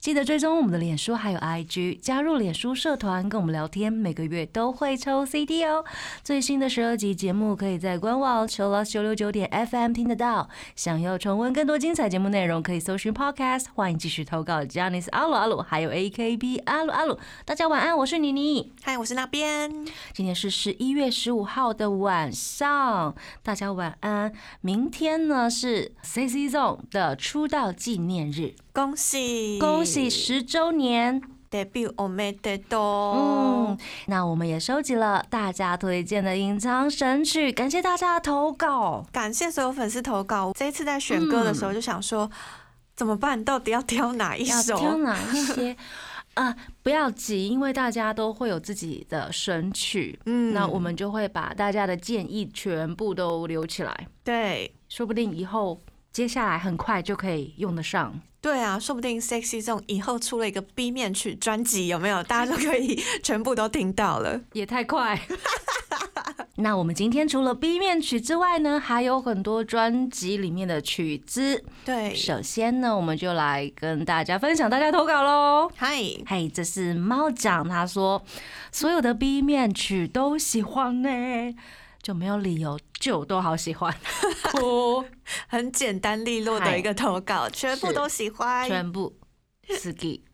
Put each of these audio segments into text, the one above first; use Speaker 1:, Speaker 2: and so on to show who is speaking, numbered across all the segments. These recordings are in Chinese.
Speaker 1: 记得追踪我们的脸书还有 IG，加入脸书社团跟我们聊天，每个月都会抽 CD 哦。最新的十二集节目可以在官网 c h i l l o s 九六九点 FM 听得到。想要重温更多精彩节目内容，可以搜寻 Podcast。欢迎继续投稿 j a n i c e 阿鲁阿鲁，还有 AKB 阿鲁阿鲁。大家晚安，我是妮妮。
Speaker 2: 嗨，我是那边。
Speaker 1: 今天是十一月十五号的晚上，大家晚安。明天呢是 CC Zone 的出道纪念日。
Speaker 2: 恭喜。
Speaker 1: 恭喜十周年
Speaker 2: ，debut o m e d
Speaker 1: 嗯，那我们也收集了大家推荐的隐藏神曲，感谢大家的投稿，
Speaker 2: 感谢所有粉丝投稿。这一次在选歌的时候就想说，怎么办？到底要挑哪一首？
Speaker 1: 挑哪一些？啊，不要急，因为大家都会有自己的神曲，嗯，那我们就会把大家的建议全部都留起来，
Speaker 2: 对，
Speaker 1: 说不定以后接下来很快就可以用得上。
Speaker 2: 对啊，说不定 Sexy 这种以后出了一个 B 面曲专辑，有没有？大家都可以全部都听到了，
Speaker 1: 也太快。那我们今天除了 B 面曲之外呢，还有很多专辑里面的曲子。
Speaker 2: 对，
Speaker 1: 首先呢，我们就来跟大家分享大家投稿喽。
Speaker 2: 嗨，
Speaker 1: 嗨，这是猫讲，他说所有的 B 面曲都喜欢呢。就没有理由，就都好喜欢，
Speaker 2: 很简单利落的一个投稿，全部都喜欢，
Speaker 1: 全部四季，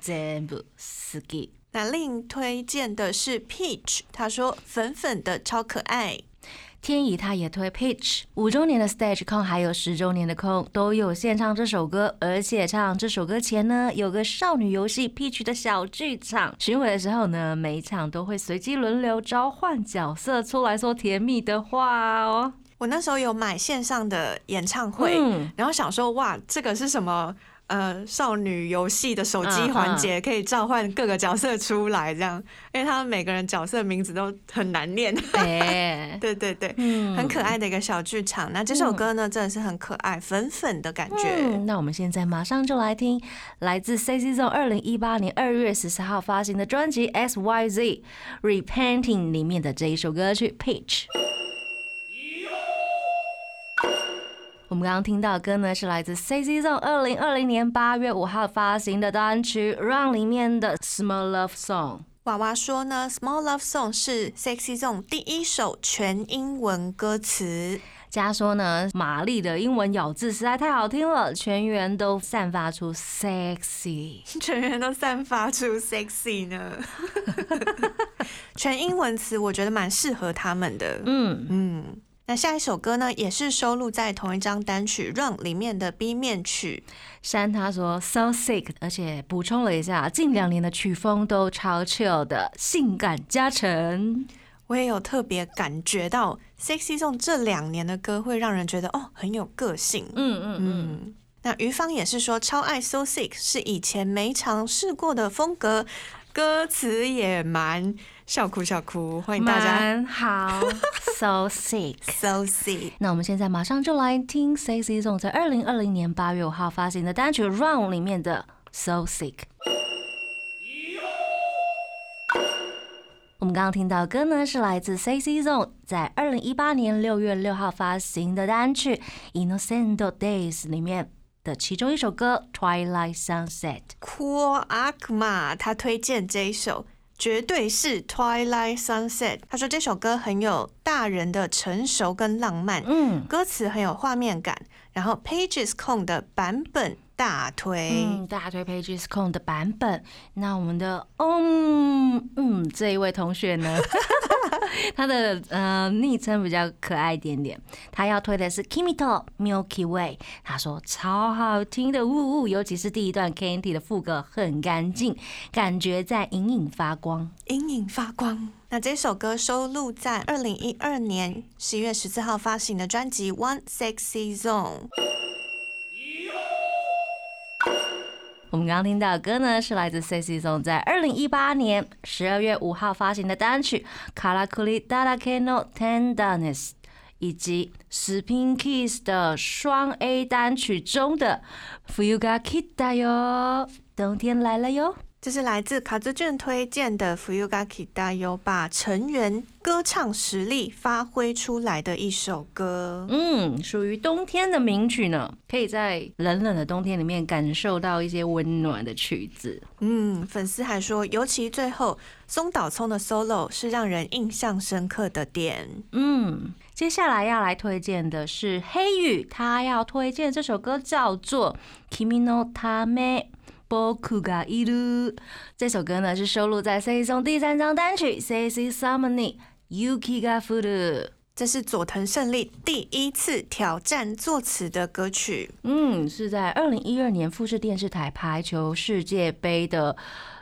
Speaker 1: 全部四季。
Speaker 2: 那另推荐的是 Peach，他说粉粉的超可爱。
Speaker 1: 天意他也推 Pitch 五周年的 Stage 空，还有十周年的空都有献唱这首歌，而且唱这首歌前呢，有个少女游戏 Pitch 的小剧场。巡回的时候呢，每一场都会随机轮流召唤角色出来说甜蜜的话哦。
Speaker 2: 我那时候有买线上的演唱会，然后想说哇，这个是什么？呃，少女游戏的手机环节可以召唤各个角色出来，这样，因为他们每个人角色名字都很难念。哎，对对对，很可爱的一个小剧场。那这首歌呢，真的是很可爱，粉粉的感觉。
Speaker 1: 那我们现在马上就来听来自 C C Zone 二零一八年二月十四号发行的专辑《S Y Z Repenting》里面的这一首歌曲《Peach》。我们刚刚听到的歌呢，是来自 C C Zone 二零二零年八月五号发行的单曲《Run》里面的 Small Love Song。
Speaker 2: 娃娃说呢，《Small Love Song》是 Sexy Zone 第一首全英文歌词。
Speaker 1: 加说呢，玛丽的英文咬字实在太好听了，全员都散发出 sexy，
Speaker 2: 全员都散发出 sexy 呢。全英文词我觉得蛮适合他们的。嗯嗯。那下一首歌呢，也是收录在同一张单曲《Run》里面的 B 面曲。
Speaker 1: 山他说 So sick，而且补充了一下，近两年的曲风都超 chill 的，性感加成。
Speaker 2: 我也有特别感觉到，Sexy Zone 这两年的歌会让人觉得哦很有个性。嗯嗯嗯。那于芳也是说超爱 So sick，是以前没尝试过的风格，歌词也蛮。笑哭笑哭，欢迎大
Speaker 1: 家。好，so
Speaker 2: sick，so sick。
Speaker 1: 那我们现在马上就来听 Sexy Zone 在二零二零年八月五号发行的单曲《Run》里面的 So sick。我们刚刚听到歌呢，是来自 Sexy Zone 在二零一八年六月六号发行的单曲《Innocent Days》里面的其中一首歌《Twilight Sunset》。
Speaker 2: Cool 阿克玛他推荐这一首。绝对是 Twilight Sunset。他说这首歌很有大人的成熟跟浪漫，嗯，歌词很有画面感。然后 Pages 控的版本大推，
Speaker 1: 大推 Pages 控的版本。那我们的嗯嗯这一位同学呢？他的呃昵称比较可爱一点点，他要推的是 Kimito Milky Way。他说超好听的呜呜，尤其是第一段 Candy 的副歌很干净，感觉在隐隐发光，
Speaker 2: 隐隐发光。那这首歌收录在二零一二年十一月十四号发行的专辑《One Sexy Zone》。
Speaker 1: 刚刚听到的歌呢，是来自 Sexy Zone 在二零一八年十二月五号发行的单曲《kalakulidalakano Tenderness》，以及 Spin Kiss 的双 A 单曲中的 Fuga Kita 哟，冬天来了哟。
Speaker 2: 这是来自卡兹俊推荐的 Fuga Kita 哟，把成员歌唱实力发挥出来的一首歌。
Speaker 1: 嗯，属于冬天的名曲呢，可以在冷冷的冬天里面感受到一些温暖的曲子。
Speaker 2: 嗯，粉丝还说，尤其最后松岛聪的 solo 是让人印象深刻的点。
Speaker 1: 嗯。接下来要来推荐的是黑羽，他要推荐这首歌叫做《Kimi no Tame Boku ga Iru》。这首歌呢是收录在 C 中第三张单曲《C C Summoning Yuki ga Furu》。
Speaker 2: 这是佐藤胜利第一次挑战作词的歌曲。
Speaker 1: 嗯，是在二零一二年富士电视台排球世界杯的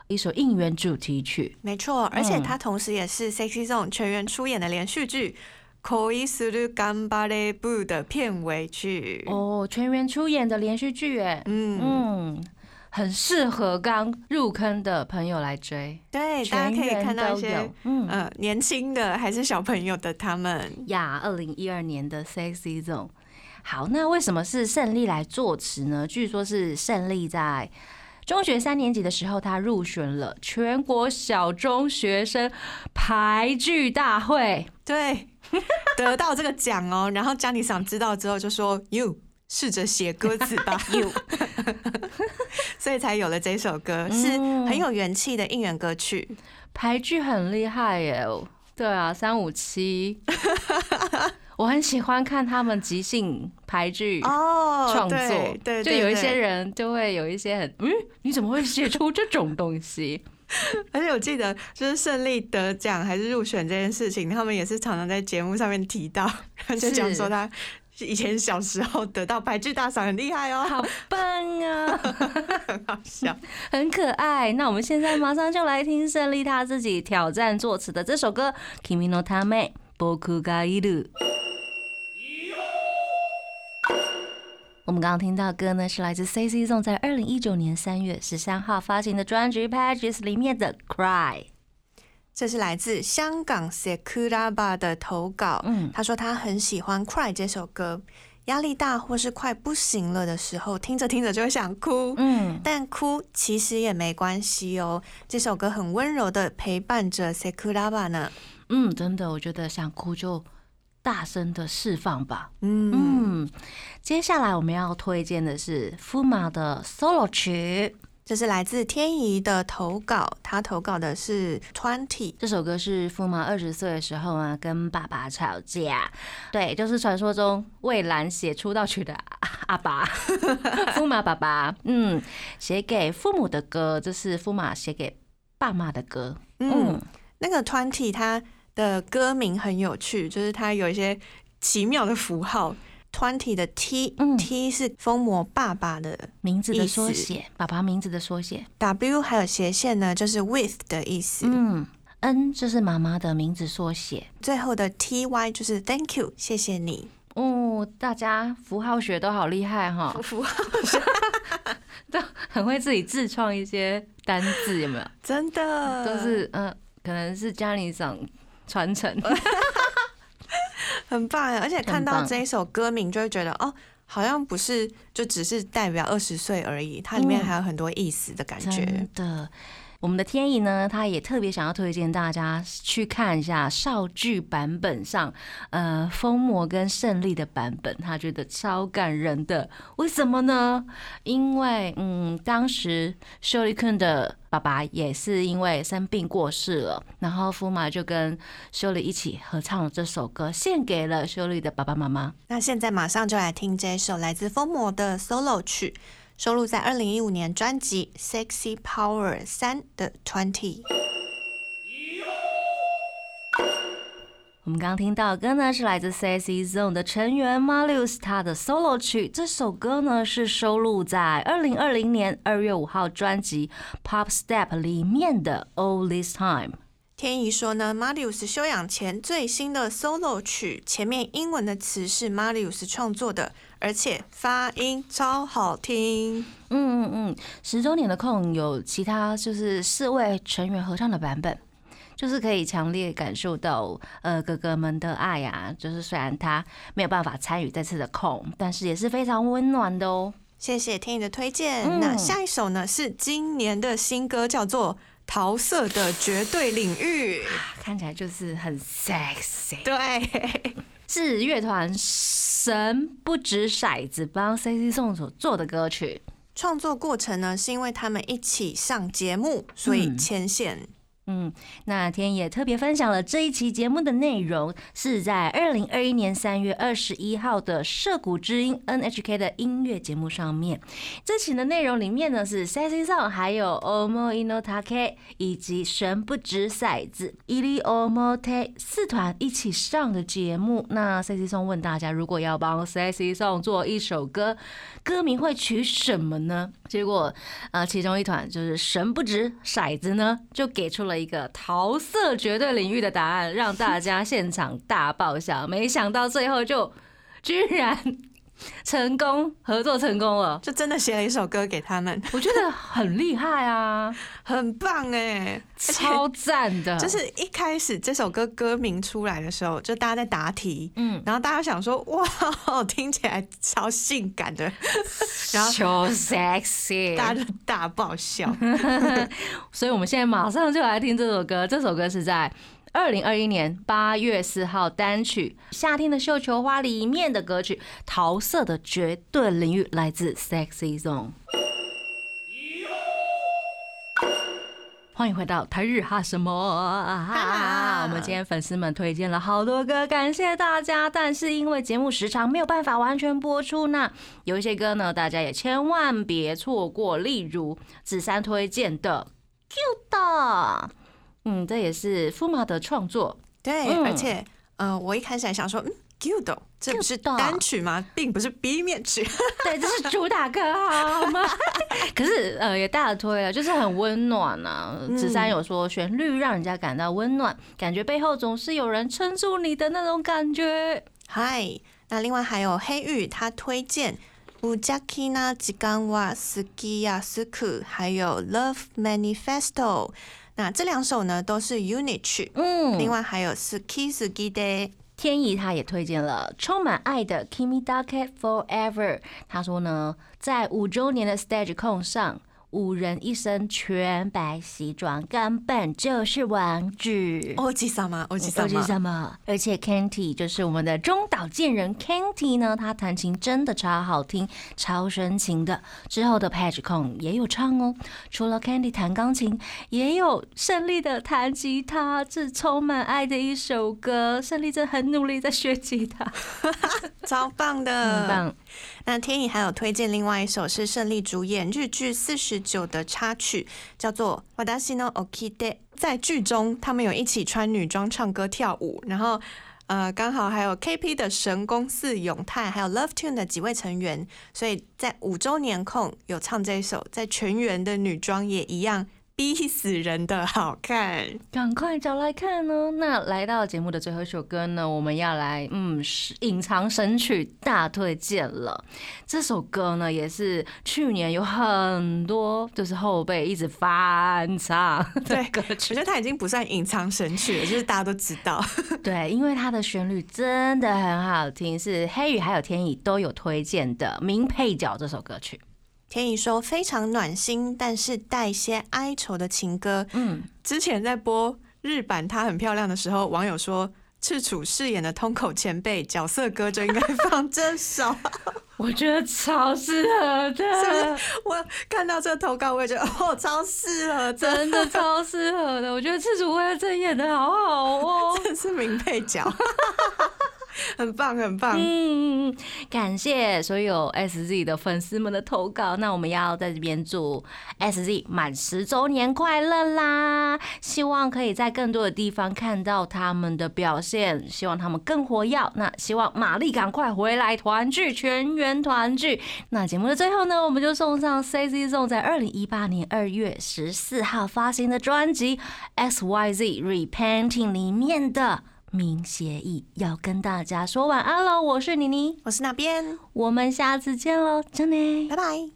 Speaker 1: 一首应援主题曲。
Speaker 2: 没错，而且它同时也是 Sexy Zone 全员出演的连续剧。恋する頑張れ部的片尾曲
Speaker 1: 哦，全员出演的连续剧哎，嗯嗯， 很适合刚入坑的朋友来追。
Speaker 2: 对，大家可以看到一些嗯年轻的还是小朋友的他们
Speaker 1: 呀。二零一二年的 Sexy Zone，好，那为什么是胜利来作词呢？据说是胜利在。中学三年级的时候，他入选了全国小中学生排剧大会，
Speaker 2: 对，得到这个奖哦。然后江妮桑知道之后就说：“You 试着写歌词吧，You。”所以才有了这首歌，是很有元气的应援歌曲。
Speaker 1: 排剧很厉害耶，对啊，三五七。我很喜欢看他们即兴排剧哦，创作，
Speaker 2: 对，
Speaker 1: 就有一些人就会有一些很，嗯，你怎么会写出这种东西？
Speaker 2: 而且我记得，就是胜利得奖还是入选这件事情，他们也是常常在节目上面提到，就讲说他以前小时候得到白剧大赏，很厉害哦，
Speaker 1: 好棒啊，
Speaker 2: 很好笑，
Speaker 1: 很可爱。那我们现在马上就来听胜利他自己挑战作词的这首歌《Kimi no Tame Boku ga Iru》。我们刚刚听到歌呢，是来自 C C Zone 在二零一九年三月十三号发行的专辑《Pages》里面的《Cry》。
Speaker 2: 这是来自香港 Sekuraba 的投稿。嗯，他说他很喜欢《Cry》这首歌，压力大或是快不行了的时候，听着听着就会想哭。嗯，但哭其实也没关系哦。这首歌很温柔的陪伴着 Sekuraba 呢。
Speaker 1: 嗯，真的，我觉得想哭就。大声的释放吧。嗯，接下来我们要推荐的是夫马的 solo 曲，
Speaker 2: 这是来自天怡的投稿，他投稿的是 Twenty
Speaker 1: 这首歌是驸马二十岁的时候啊，跟爸爸吵架，对，就是传说中蔚蓝写出道曲的阿爸，驸马爸爸，嗯，写给父母的歌，这是驸马写给爸妈的歌。
Speaker 2: 嗯，那个 Twenty 他。的歌名很有趣，就是它有一些奇妙的符号。Twenty 的 T，T 是疯魔爸爸的
Speaker 1: 名字的缩写，爸爸名字的缩写。
Speaker 2: W 还有斜线呢，就是 with 的意思。嗯
Speaker 1: ，N 就是妈妈的名字缩写。
Speaker 2: 最后的 Ty 就是 Thank you，谢谢你。
Speaker 1: 哦，大家符号学都好厉害哈！
Speaker 2: 符号学
Speaker 1: 都很会自己自创一些单字，有没有？
Speaker 2: 真的
Speaker 1: 都是嗯，可能是家里长。传承，
Speaker 2: 很棒呀！而且看到这一首歌名，就会觉得哦，好像不是就只是代表二十岁而已，它里面还有很多意思的感觉
Speaker 1: 的。我们的天意呢，他也特别想要推荐大家去看一下少剧版本上，呃，疯魔跟胜利的版本，他觉得超感人的。为什么呢？因为，嗯，当时修利坤的爸爸也是因为生病过世了，然后福马就跟修利一起合唱了这首歌，献给了修利的爸爸妈妈。
Speaker 2: 那现在马上就来听这首来自疯魔的 solo 曲。收录在二零一五年专辑《Sexy Power 三》的 Twenty。
Speaker 1: 我们刚听到的歌呢，是来自 Sexy Zone 的成员 Marius 他的 solo 曲。这首歌呢，是收录在二零二零年二月五号专辑《Pop Step》里面的《All This Time》。
Speaker 2: 天怡说呢，Marius 休养前最新的 solo 曲，前面英文的词是 Marius 创作的。而且发音超好听，
Speaker 1: 嗯嗯嗯。十周年的空有其他就是四位成员合唱的版本，就是可以强烈感受到呃哥哥们的爱呀。就是虽然他没有办法参与这次的空，但是也是非常温暖的哦。
Speaker 2: 谢谢天怡的推荐。那下一首呢是今年的新歌，叫做《桃色的绝对领域》，
Speaker 1: 看起来就是很 sexy。
Speaker 2: 对，
Speaker 1: 是乐团神不止骰子帮 C C 宋所做的歌曲。
Speaker 2: 创作过程呢，是因为他们一起上节目，所以牵线。
Speaker 1: 嗯，那天也特别分享了这一期节目的内容，是在二零二一年三月二十一号的涉谷之音 NHK 的音乐节目上面。这期的内容里面呢，是 Sexy Song，还有 Omo Inotake 以及神不知骰子 Ili Omote 四团一起上的节目。那 Sexy Song 问大家，如果要帮 Sexy Song 做一首歌，歌名会取什么呢？结果，呃，其中一团就是神不知骰子呢，就给出了。一个桃色绝对领域的答案，让大家现场大爆笑。没想到最后就居然成功合作成功了，
Speaker 2: 就真的写了一首歌给他们。
Speaker 1: 我觉得很厉害啊，
Speaker 2: 很棒哎，
Speaker 1: 超赞的。
Speaker 2: 就是一开始这首歌歌名出来的时候，就大家在答题，嗯，然后大家想说哇，听起来超性感的，
Speaker 1: 然后超 sexy，
Speaker 2: 大家就大爆笑。
Speaker 1: 所以我们现在马上就来听这首歌。这首歌是在。二零二一年八月四号单曲《夏天的绣球花》里面的歌曲《桃色的绝对领域》来自 Sexy Zone。欢迎回到台日哈什么？我们今天粉丝们推荐了好多歌，感谢大家。但是因为节目时长没有办法完全播出，那有一些歌呢，大家也千万别错过。例如子珊推荐的《Cute》。嗯，这也是富马的创作。
Speaker 2: 对，而且，呃，我一开始还想说，嗯，Gudo，这不是单曲吗？并不是 B 面曲。
Speaker 1: 对，这是主打歌，好吗？可是，呃，也大推了，就是很温暖啊。子珊有说，旋律让人家感到温暖，感觉背后总是有人撑住你的那种感觉。
Speaker 2: 嗨，那另外还有黑玉，他推荐乌加基纳吉冈瓦斯基亚斯库，还有 Love Manifesto。那这两首呢都是 unit 曲，嗯，另外还有是 kiss giday
Speaker 1: 天意，他也推荐了充满爱的 Kimi Dake Forever。他说呢，在五周年的 stage 控上。五人一身全白西装，根本就是王子。
Speaker 2: 欧吉桑吗？欧吉桑吗？
Speaker 1: 什么？而且 Kenty 就是我们的中岛健人，Kenty 呢，他弹琴真的超好听，超深情的。之后的 Patch 控也有唱哦。除了 Kenty 弹钢琴，也有胜利的弹吉他，这充满爱的一首歌。胜利真很努力在学吉他，
Speaker 2: 超棒的，
Speaker 1: 很棒。
Speaker 2: 那天意还有推荐另外一首是胜利主演日剧四十九的插曲，叫做《Wadashi no Okide》。在剧中，他们有一起穿女装唱歌跳舞，然后呃，刚好还有 KP 的神宫寺永泰，还有 Love Tune 的几位成员，所以在五周年控有唱这一首，在全员的女装也一样。逼死人的好看，
Speaker 1: 赶快找来看哦！那来到节目的最后一首歌呢，我们要来嗯，隐藏神曲大推荐了。这首歌呢，也是去年有很多就是后辈一直翻唱对歌曲。
Speaker 2: 我觉得它已经不算隐藏神曲了，就是大家都知道。
Speaker 1: 对，因为它的旋律真的很好听，是黑羽还有天意都有推荐的名配角这首歌曲。
Speaker 2: 天一说非常暖心，但是带些哀愁的情歌。嗯，之前在播日版《她很漂亮》的时候，网友说赤楚饰演的通口前辈角色歌就应该放这首，
Speaker 1: 我觉得超适合的。
Speaker 2: 我看到这个投稿，我也觉得哦，超适合，
Speaker 1: 真的超适合的。我觉得赤楚为这演的好好哦，
Speaker 2: 真是名配角。很棒，很棒。
Speaker 1: 嗯，感谢所有 SZ 的粉丝们的投稿。那我们要在这边祝 SZ 满十周年快乐啦！希望可以在更多的地方看到他们的表现，希望他们更活跃。那希望玛丽赶快回来团聚，全员团聚。那节目的最后呢，我们就送上 CZ 送在二零一八年二月十四号发行的专辑《XYZ Repenting》里面的。明协议要跟大家说晚安喽！我是妮妮，
Speaker 2: 我是那边，
Speaker 1: 我们下次见喽，真的，
Speaker 2: 拜拜。